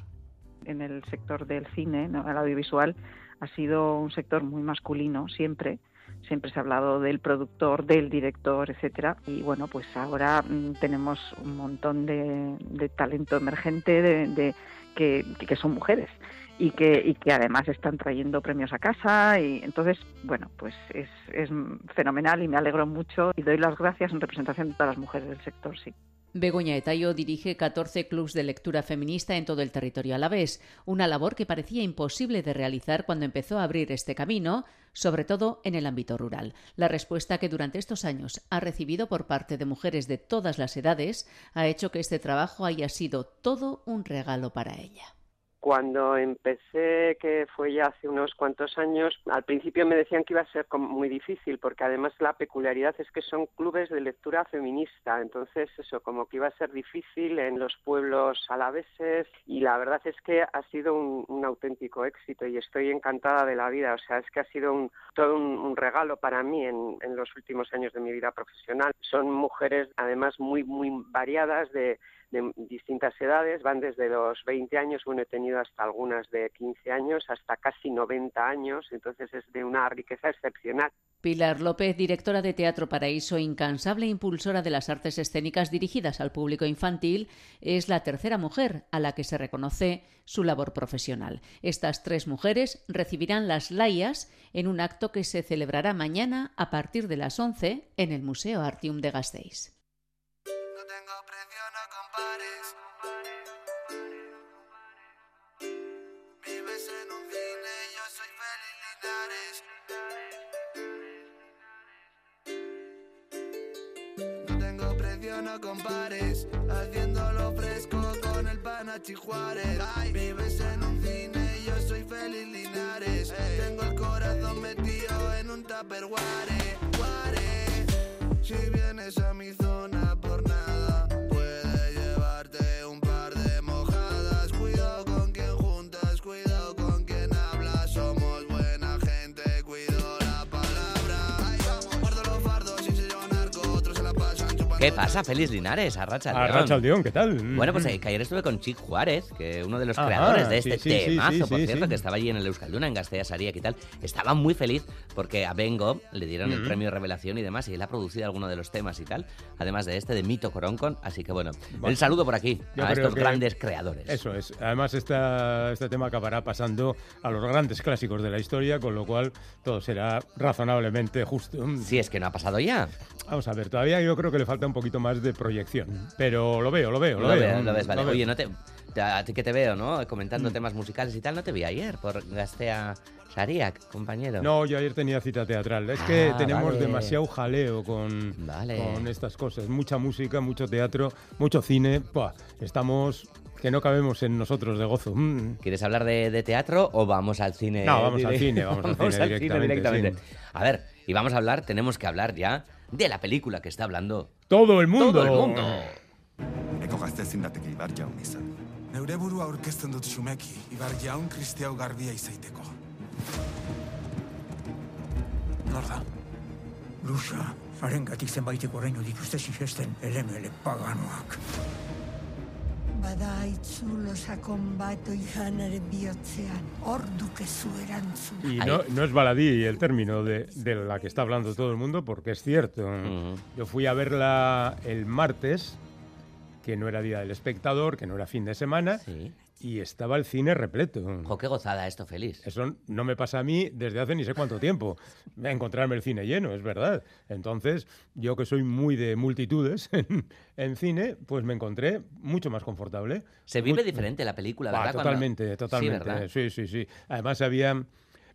en el sector del cine, ¿no? el audiovisual, ha sido un sector muy masculino siempre. Siempre se ha hablado del productor, del director, etcétera. Y bueno, pues ahora mm, tenemos un montón de, talento emergente de, que, son mujeres y que, y que además están trayendo premios a casa. Y entonces, bueno, pues es, es fenomenal y me alegro mucho y doy las gracias en representación de todas las mujeres del sector, sí. Begoña Etayo dirige 14 clubs de lectura feminista en todo el territorio alavés, una labor que parecía imposible de realizar cuando empezó a abrir este camino, sobre todo en el ámbito rural. La respuesta que durante estos años ha recibido por parte de mujeres de todas las edades ha hecho que este trabajo haya sido todo un regalo para ella. Cuando empecé, que fue ya hace unos cuantos años, al principio me decían que iba a ser muy difícil, porque además la peculiaridad es que son clubes de lectura feminista, entonces eso, como que iba a ser difícil en los pueblos alaveses, y la verdad es que ha sido un, auténtico éxito y estoy encantada de la vida, o sea, es que ha sido un, todo un, regalo para mí en, en los últimos años de mi vida profesional. Son mujeres además muy, muy variadas de de distintas edades, van desde los 20 años, bueno, he tenido hasta algunas de 15 años, hasta casi 90 años, entonces es de una riqueza excepcional. Pilar López, directora de Teatro Paraíso, incansable impulsora de las artes escénicas dirigidas al público infantil, es la tercera mujer a la que se reconoce su labor profesional. Estas tres mujeres recibirán las layas en un acto que se celebrará mañana a partir de las 11 en el Museo Artium de Gasteiz. no compares. Haciéndolo fresco con el Panachi Juárez Vives en un cine yo soy feliz Linares. Tengo el corazón metido en un tupperware ¿Qué pasa, Félix Linares? Arracha León. Arracha León, ¿qué tal? Bueno, pues Mm. eh, que ayer estuve con Chic Juárez, que uno de los Ajá, creadores de este sí, sí, temazo, sí, por cierto, que estaba allí en el Euskalduna, en Gasteiz Saríak y tal. Estaba muy feliz porque a Bengo le dieron el Mm. premio Revelación y demás, y él ha producido alguno de los temas y tal, además de este de Mito Coroncon. Así que bueno, Bueno, el saludo por aquí Yo a estos grandes creadores. Eso es. Además, esta, este tema acabará pasando a los grandes clásicos de la historia, con lo cual todo será razonablemente justo. Si es que no ha pasado ya. Vamos a ver, todavía yo creo que le falta un poquito más de proyección, pero lo veo, lo veo, lo, Lo, veo. lo ves, vale. lo. Oye, no te, a ti que te veo, ¿no? Comentando Mm. temas musicales y tal, no te vi ayer por Gastea Sariak, compañero. No, yo ayer tenía cita teatral. Es que Ah, tenemos vale. demasiado jaleo con, Vale. con estas cosas. Mucha música, mucho teatro, mucho cine. Estamos que no cabemos en nosotros de gozo. Mm. ¿Quieres hablar de, de teatro o vamos al cine? No, vamos al cine, vamos al cine directamente, A ver, y vamos a hablar, tenemos que hablar ya de la película que está hablando Todo el mundo. todo el mundo. Neure burua aurkezten dut sumeki, Ibar jaun kristiau garbia izaiteko. Nor da? Lusa, harengatik zenbaitek oraino dituzte sisesten elemele paganoak. Bada bihotzean. Y no, no es baladí el término de, de la que está hablando todo el mundo, porque es cierto. Yo fui a verla el martes, que no era Día del Espectador, que no era fin de semana, y estaba el cine repleto. Jo, qué gozada esto, feliz. Eso no me pasa a mí desde hace ni sé cuánto tiempo, encontrarme el cine lleno, es verdad. Entonces, yo que soy muy de multitudes en, en cine, pues me encontré mucho más confortable. Se vive Muy- diferente la película, Ah, ¿verdad? Cuando- Totalmente, Sí, totalmente. ¿verdad? Sí, sí, sí. Además había...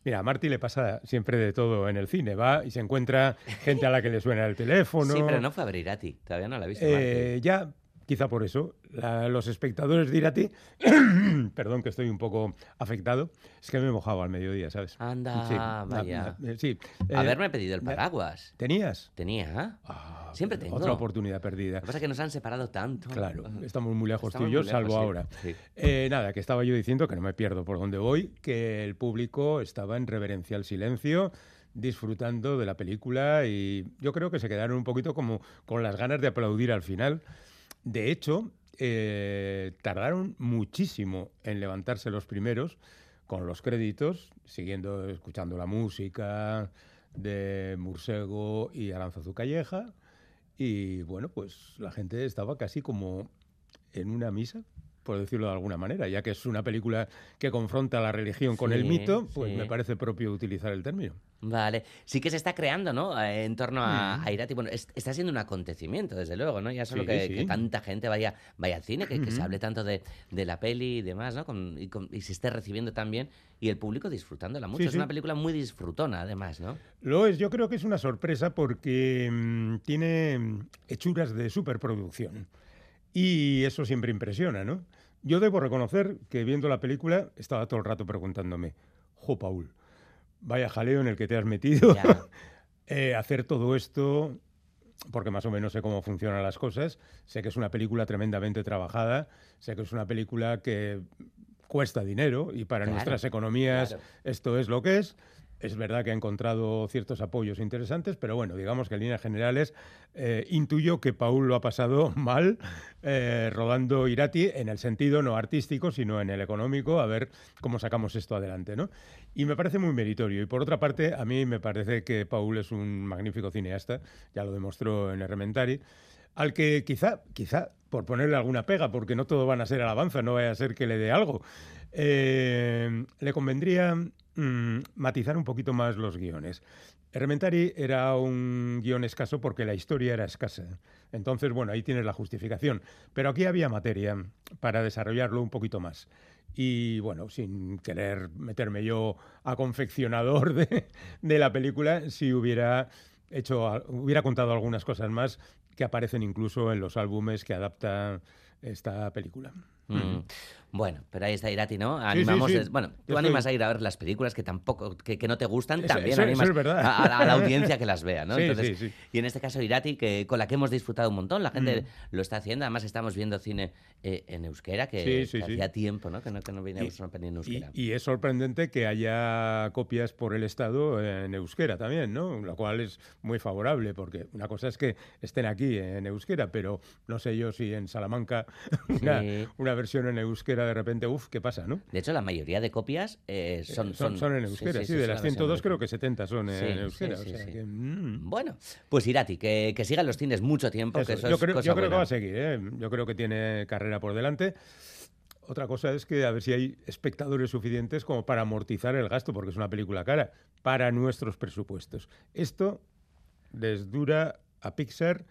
Mira, a Marty le pasa siempre de todo en el cine. Va y se encuentra gente a la que le suena el teléfono. Sí, pero no fue a ver Irati, todavía no la he visto. Eh, ya, quizá por eso, la- los espectadores de Irati, perdón que estoy un poco afectado, es que me he mojado al mediodía, ¿sabes? Anda, Sí, vaya. na- na- sí. eh, Haberme pedido el paraguas. ¿Tenías? Tenía. Siempre tengo. Otra oportunidad perdida. Lo que pasa es que nos han separado tanto. Claro, estamos muy lejos Estamos tú y yo, lejos, salvo sí, ahora. sí. Eh, nada, que estaba yo diciendo que no me pierdo por donde voy, que el público estaba en reverencial silencio disfrutando de la película y yo creo que se quedaron un poquito como con las ganas de aplaudir al final. De hecho, eh, tardaron muchísimo en levantarse los primeros con los créditos, siguiendo escuchando la música de Mursego y Aranzazu Calleja. Y bueno, pues la gente estaba casi como en una misa, por decirlo de alguna manera, ya que es una película que confronta la religión con el mito, pues sí. me parece propio utilizar el término. Vale, sí que se está creando, ¿no? Eh, En torno a, Mm. a Irati. Bueno, es- está siendo un acontecimiento, desde luego, ¿no? Ya solo Sí, que, tanta gente vaya, vaya al cine, que, que se hable tanto de, de la peli y demás, ¿no? Con- y, con- y se esté recibiendo también y el público disfrutándola mucho. Es una película muy disfrutona, además, ¿no? Lo es, yo creo que es una sorpresa porque mm, tiene mm, hechuras de superproducción. Y eso siempre impresiona, ¿no? Yo debo reconocer que viendo la película estaba todo el rato preguntándome, jo, Paul, vaya jaleo en el que te has metido. Eh, hacer todo esto, porque más o menos sé cómo funcionan las cosas, sé que es una película tremendamente trabajada, sé que es una película que cuesta dinero y para Claro, nuestras economías claro. esto es lo que es. Es verdad que ha encontrado ciertos apoyos interesantes, pero bueno, digamos que en líneas generales eh, intuyo que Paul lo ha pasado mal eh, rodando Irati en el sentido no artístico, sino en el económico, a ver cómo sacamos esto adelante, ¿no? Y me parece muy meritorio. Y por otra parte, a mí me parece que Paul es un magnífico cineasta, ya lo demostró en Errementari, al que quizá, quizá, por ponerle alguna pega, porque no todo van a ser alabanza, no vaya a ser que le dé algo, eh, le convendría mm, matizar un poquito más los guiones. Errementari era un guion escaso porque la historia era escasa. Entonces, bueno, ahí tienes la justificación. Pero aquí había materia para desarrollarlo un poquito más. Y bueno, sin querer meterme yo a confeccionador de, de la película, si hubiera hecho, hubiera contado algunas cosas más que aparecen incluso en los álbumes que adapta esta película. Mm. Bueno, pero ahí está Irati, ¿no? sí, Animamos, sí. bueno, tú Yo animas estoy- a ir a ver las películas que tampoco, que, que no te gustan, Eso- también eso- eso animas es. A, a la- a la audiencia que las vea, ¿no? Sí, Entonces, sí, sí. Y en este caso Irati, que con la que hemos disfrutado un montón, la gente Mm. lo está haciendo, además estamos viendo cine eh, en euskera, que, hacía tiempo, ¿no? Que no, que no veníamos peli en Y, euskera. y es sorprendente que haya copias por el Estado en euskera también, ¿no? Lo cual es muy favorable, porque una cosa es que estén aquí en euskera, pero no sé yo si en Salamanca una, una versión en euskera de repente, uff, ¿qué pasa, no? De hecho, la mayoría de copias eh, son, Eh, son, son en euskera, sí, de son las versión 102 en creo que 70 son Sí, en euskera. sí, o sea sí. que, mm. Bueno, pues Irati, que, que sigan los cines mucho tiempo, Eso, que eso yo es creo, cosa yo creo que va a seguir, ¿eh? yo creo que tiene carrera por delante. Otra cosa es que a ver si hay espectadores suficientes como para amortizar el gasto, porque es una película cara, para nuestros presupuestos. Esto les dura a Pixar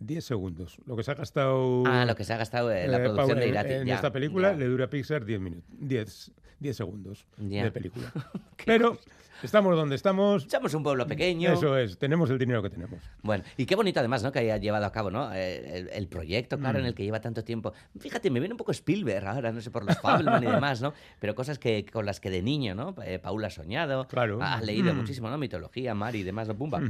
10 segundos. Lo que se ha gastado... Ah, lo que se ha gastado en la eh, producción de Irati. En ya, esta película ya. le dura a Pixar 10 minutos, 10, 10 segundos Ya. de película. Pero estamos donde estamos. Somos un pueblo pequeño. Eso es, tenemos el dinero que tenemos. Bueno, y qué bonito además, ¿no? Que haya llevado a cabo, ¿no? Eh, El, el proyecto, claro, Mm. en el que lleva tanto tiempo. Fíjate, me viene un poco Spielberg ahora, no sé, por los Fableman y demás, ¿no? Pero cosas que con las que de niño, ¿no? Eh, Paula ha soñado. Claro. Ha, ha leído Mm. muchísimo, ¿no? Mitología, mar y demás, ¿no? Pumba.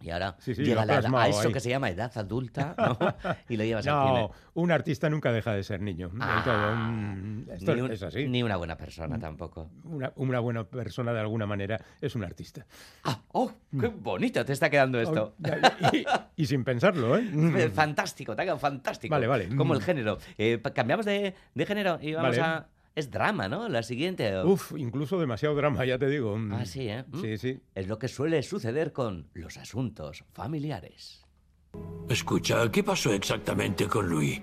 Y ahora Sí, sí, llega la a eso ahí. que se llama edad adulta, ¿no? y lo llevas al cine. No, un artista nunca deja de ser niño. Ah. Mm, Esto ni un- es así. Ni una buena persona tampoco. Una, una buena persona, de alguna manera, es un artista. ¡Oh, qué bonito te está quedando esto! Y, y sin pensarlo, ¿eh? Fantástico, te ha quedado fantástico. Vale, vale. Como el género. Eh, cambiamos de, de género y vamos Vale. a. Es drama, ¿no? La siguiente. Uf, incluso demasiado drama, ya te digo. Ah, sí, ¿eh? Mm. Sí, sí. Es lo que suele suceder con los asuntos familiares. Escucha, ¿qué pasó exactamente con Luis?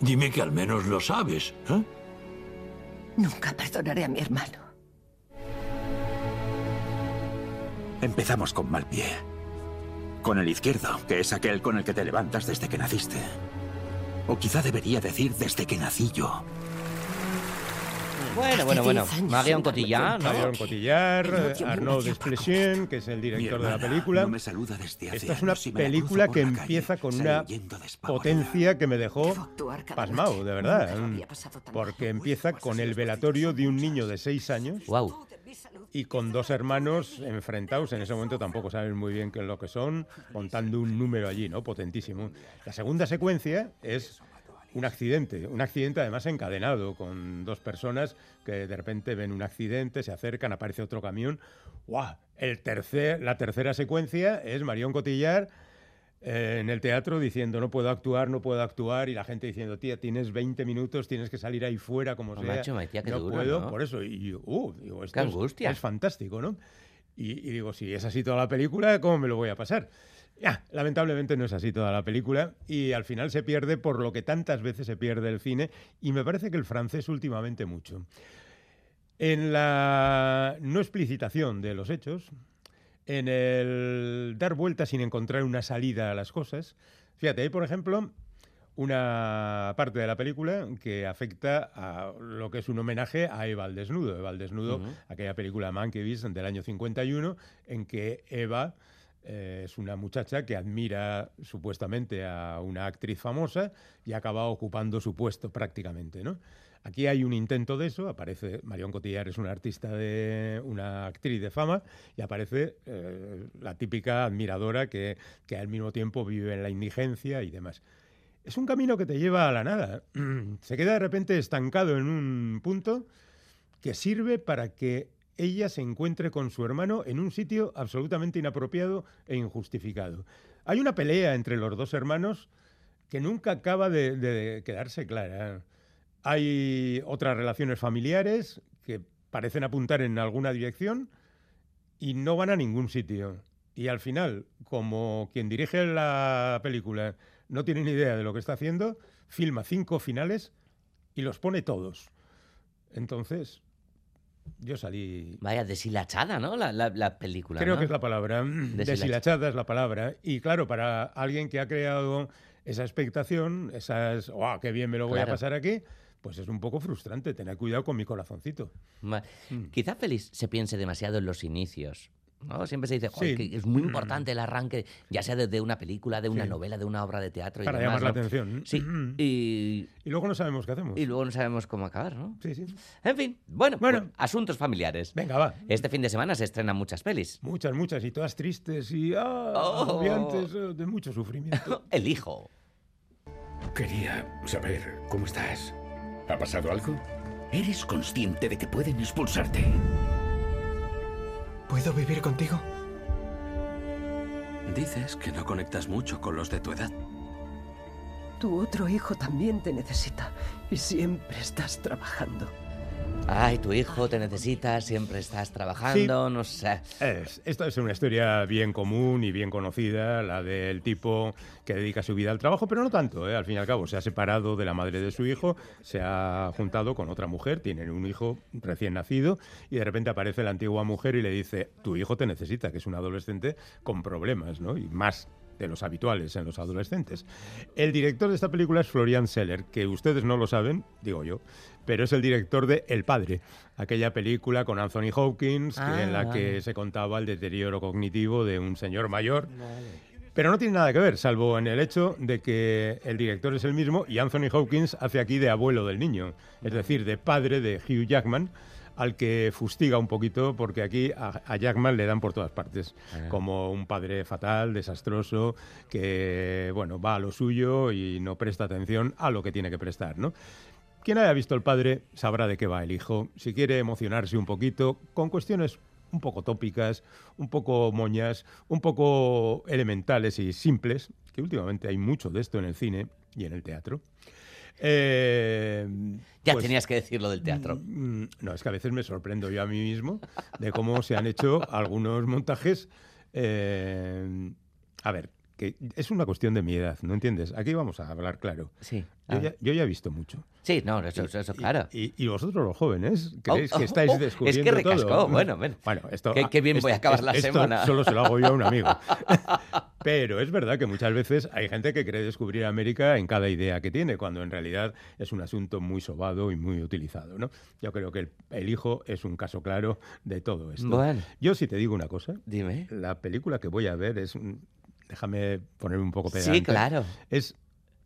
Dime que al menos lo sabes, ¿eh? Nunca perdonaré a mi hermano. Empezamos con mal pie. Con el izquierdo, que es aquel con el que te levantas desde que naciste. O quizá debería decir desde que nací yo. Bueno, bueno, bueno. Marion Cotillard, ¿no? Marion Cotillard, Arnaud Desplechin, que es el director de la película. no me saluda desde hace Esta es una película que empieza con una potencia que me dejó pasmado, de verdad. Tan Porque empieza con el velatorio de un niño de seis años. Wow. Y con dos hermanos enfrentados, en ese momento tampoco saben muy bien qué es lo que son, contando un número allí, ¿no? Potentísimo. La segunda secuencia es un accidente, un accidente además encadenado, con dos personas que de repente ven un accidente, se acercan, aparece otro camión. ¡Guau! El tercer, la tercera secuencia es Marion Cotillard eh, en el teatro diciendo no puedo actuar, no puedo actuar, y la gente diciendo, tía, tienes 20 minutos, tienes que salir ahí fuera como Oh, sea. macho, no duro, puedo, ¿no? por eso. Y yo, uh, digo, esto Qué es- angustia. es fantástico, ¿no? Y, y digo, si es así toda la película, ¿cómo me lo voy a pasar? Ya, lamentablemente no es así toda la película y al final se pierde por lo que tantas veces se pierde el cine y me parece que el francés últimamente mucho. En la no explicitación de los hechos, en el dar vueltas sin encontrar una salida a las cosas. Fíjate, hay por ejemplo una parte de la película que afecta a lo que es un homenaje a Eva al desnudo. Eva al desnudo, Ujú. aquella película Mankiewicz del año 51, en que Eva eh, es una muchacha que admira supuestamente a una actriz famosa y acaba ocupando su puesto prácticamente, ¿no? Aquí hay un intento de eso, aparece Marion Cotillard es una artista de una actriz de fama y aparece eh, la típica admiradora que, que al mismo tiempo vive en la indigencia y demás. Es un camino que te lleva a la nada. Se queda de repente estancado en un punto que sirve para que ella se encuentre con su hermano en un sitio absolutamente inapropiado e injustificado. Hay una pelea entre los dos hermanos que nunca acaba de, de quedarse clara. Hay otras relaciones familiares que parecen apuntar en alguna dirección y no van a ningún sitio. Y al final, como quien dirige la película no tiene ni idea de lo que está haciendo, filma cinco finales y los pone todos. Entonces, yo salí... Vaya, deshilachada, ¿no? La, la- la película. Creo ¿no? que es la palabra. Deshilachada. Deshilachada es la palabra. Y claro, para alguien que ha creado esa expectación, esas, ¡guau, qué bien me lo voy Claro. a pasar aquí! Pues es un poco frustrante. Tener cuidado con mi corazoncito. Ma- Mm. Quizá Félix se piense demasiado en los inicios. ¿No? Siempre se dice "Joder, Sí. que es muy Mm. importante el arranque, ya sea de una película, de una Sí. novela, de una obra de teatro y Para demás, llamar la ¿no? atención. Sí, Mm. y... Y luego no sabemos qué hacemos. Y luego no sabemos cómo acabar, ¿no? Sí, sí. En fin, bueno, pues, asuntos familiares. Venga, va. Este fin de semana se estrenan muchas pelis. Muchas, muchas, y todas tristes y ah, Oh. eh, de mucho sufrimiento. El hijo. Quería saber cómo estás. ¿Ha pasado algo? ¿Eres consciente de que pueden expulsarte? ¿Puedo vivir contigo? Dices que no conectas mucho con los de tu edad. Tu otro hijo también te necesita y siempre estás trabajando. Ay, tu hijo te necesita, siempre estás trabajando, no sé. Es, esta es una historia bien común y bien conocida, la del tipo que dedica su vida al trabajo, pero no tanto, ¿eh? al fin y al cabo. Se ha separado de la madre de su hijo, se ha juntado con otra mujer, tienen un hijo recién nacido y de repente aparece la antigua mujer y le dice, tu hijo te necesita, que es un adolescente con problemas, ¿no? Y más de los habituales en los adolescentes. El director de esta película es Florian Seller, que ustedes no lo saben, digo yo, pero es el director de El Padre, aquella película con Anthony Hopkins, que- Ah, en la que vale. se contaba el deterioro cognitivo de un señor mayor. Pero no tiene nada que ver, salvo en el hecho de que el director es el mismo y Anthony Hopkins hace aquí de abuelo del niño, es decir, de padre de Hugh Jackman, al que fustiga un poquito porque aquí a, a Jackman le dan por todas partes, Ah. como un padre fatal, desastroso, que bueno, va a lo suyo y no presta atención a lo que tiene que prestar, ¿no? Quien haya visto el padre sabrá de qué va el hijo. Si quiere emocionarse un poquito con cuestiones un poco tópicas, un poco moñas, un poco elementales y simples, que últimamente hay mucho de esto en el cine y en el teatro. Eh, Ya pues, tenías que decirlo del teatro. mm, No, es que a veces me sorprendo yo a mí mismo de cómo se han hecho algunos montajes. eh, a ver, que es una cuestión de mi edad, ¿no entiendes? Aquí vamos a hablar claro. Sí. Yo ya, yo ya he visto mucho. Sí, no, eso, eso, eso, claro. Y, y vosotros los jóvenes, ¿creéis Oh, que oh, estáis oh, es que descubriendo recascó, todo? bueno, bueno. Bueno, esto... Qué- qué bien voy a acabar la esto semana. solo se lo hago yo a un amigo. Pero es verdad que muchas veces hay gente que cree descubrir América en cada idea que tiene, cuando en realidad es un asunto muy sobado y muy utilizado, ¿no? Yo creo que el, el hijo es un caso claro de todo esto. Bueno. Yo si te digo una cosa, Dime. la película que voy a ver es... un- Déjame ponerme un poco Sí, pedante. claro. Es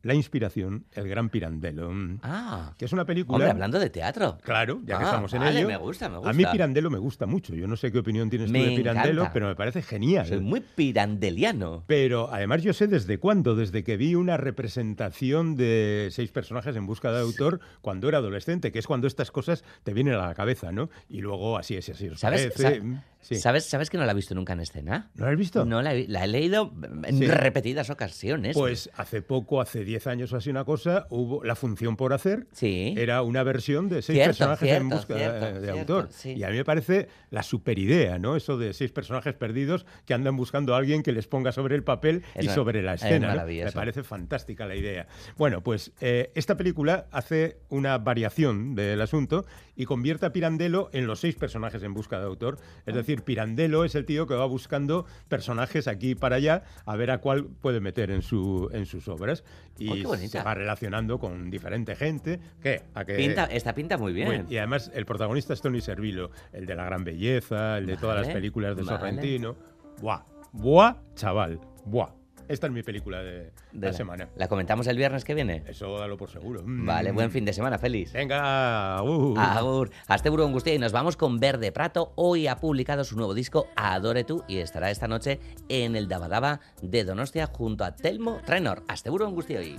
La inspiración, El Gran Pirandello. mm, Ah. Que es una película... Hombre, hablando de teatro. Claro, ya que Ah, estamos en vale, ello. me gusta, me A mí gusta. Pirandello me gusta mucho. Yo no sé qué opinión tienes Me tú de Pirandello, encanta. pero me parece genial. Soy muy pirandeliano. Pero además yo sé desde cuándo, desde que vi una representación de seis personajes en busca de autor cuando era adolescente, que es cuando estas cosas te vienen a la cabeza, ¿no? Y luego así es, así ¿Sabes, parece. sa- Mm, sí. ¿sabes, ¿Sabes que no la he visto nunca en escena? ¿No la has visto? No la he, vi- la he leído en Sí. repetidas ocasiones. Pues hace poco, hace 10 años o así una cosa, hubo la función por hacer. Sí. Era una versión de seis Cierto, personajes en busca cierto, de, autor. sí. Y a mí me parece la superidea, ¿no? Eso de seis personajes perdidos que andan buscando a alguien que les ponga sobre el papel Es y sobre la es escena. ¿no? Me parece fantástica la idea. Bueno, pues eh, esta película hace una variación del asunto y convierte a Pirandello en los seis personajes en busca de autor. Es Ah. Decir, Pirandello es el tío que va buscando personajes aquí y para allá a ver a cuál puede meter en, su, en sus obras. Y Oh, bonita. se va relacionando con diferente gente. ¿Qué? ¿A que- Pinta, esta pinta muy bien. Y además el protagonista es Tony Servillo, el de La Gran Belleza, el de todas las películas de vale. Sorrentino. Buah, buah, chaval, buah. Esta es mi película de, De la semana. ¿La comentamos el viernes que viene? Eso dalo por seguro. Vale, Mm. buen fin de semana, feliz. Venga, uh. Agur. Hasta Buru Angustia y nos vamos con Verde Prato. Hoy ha publicado su nuevo disco Adore tú y estará esta noche en el Dabadaba de Donostia junto a Telmo Trenor. Hasta hoy.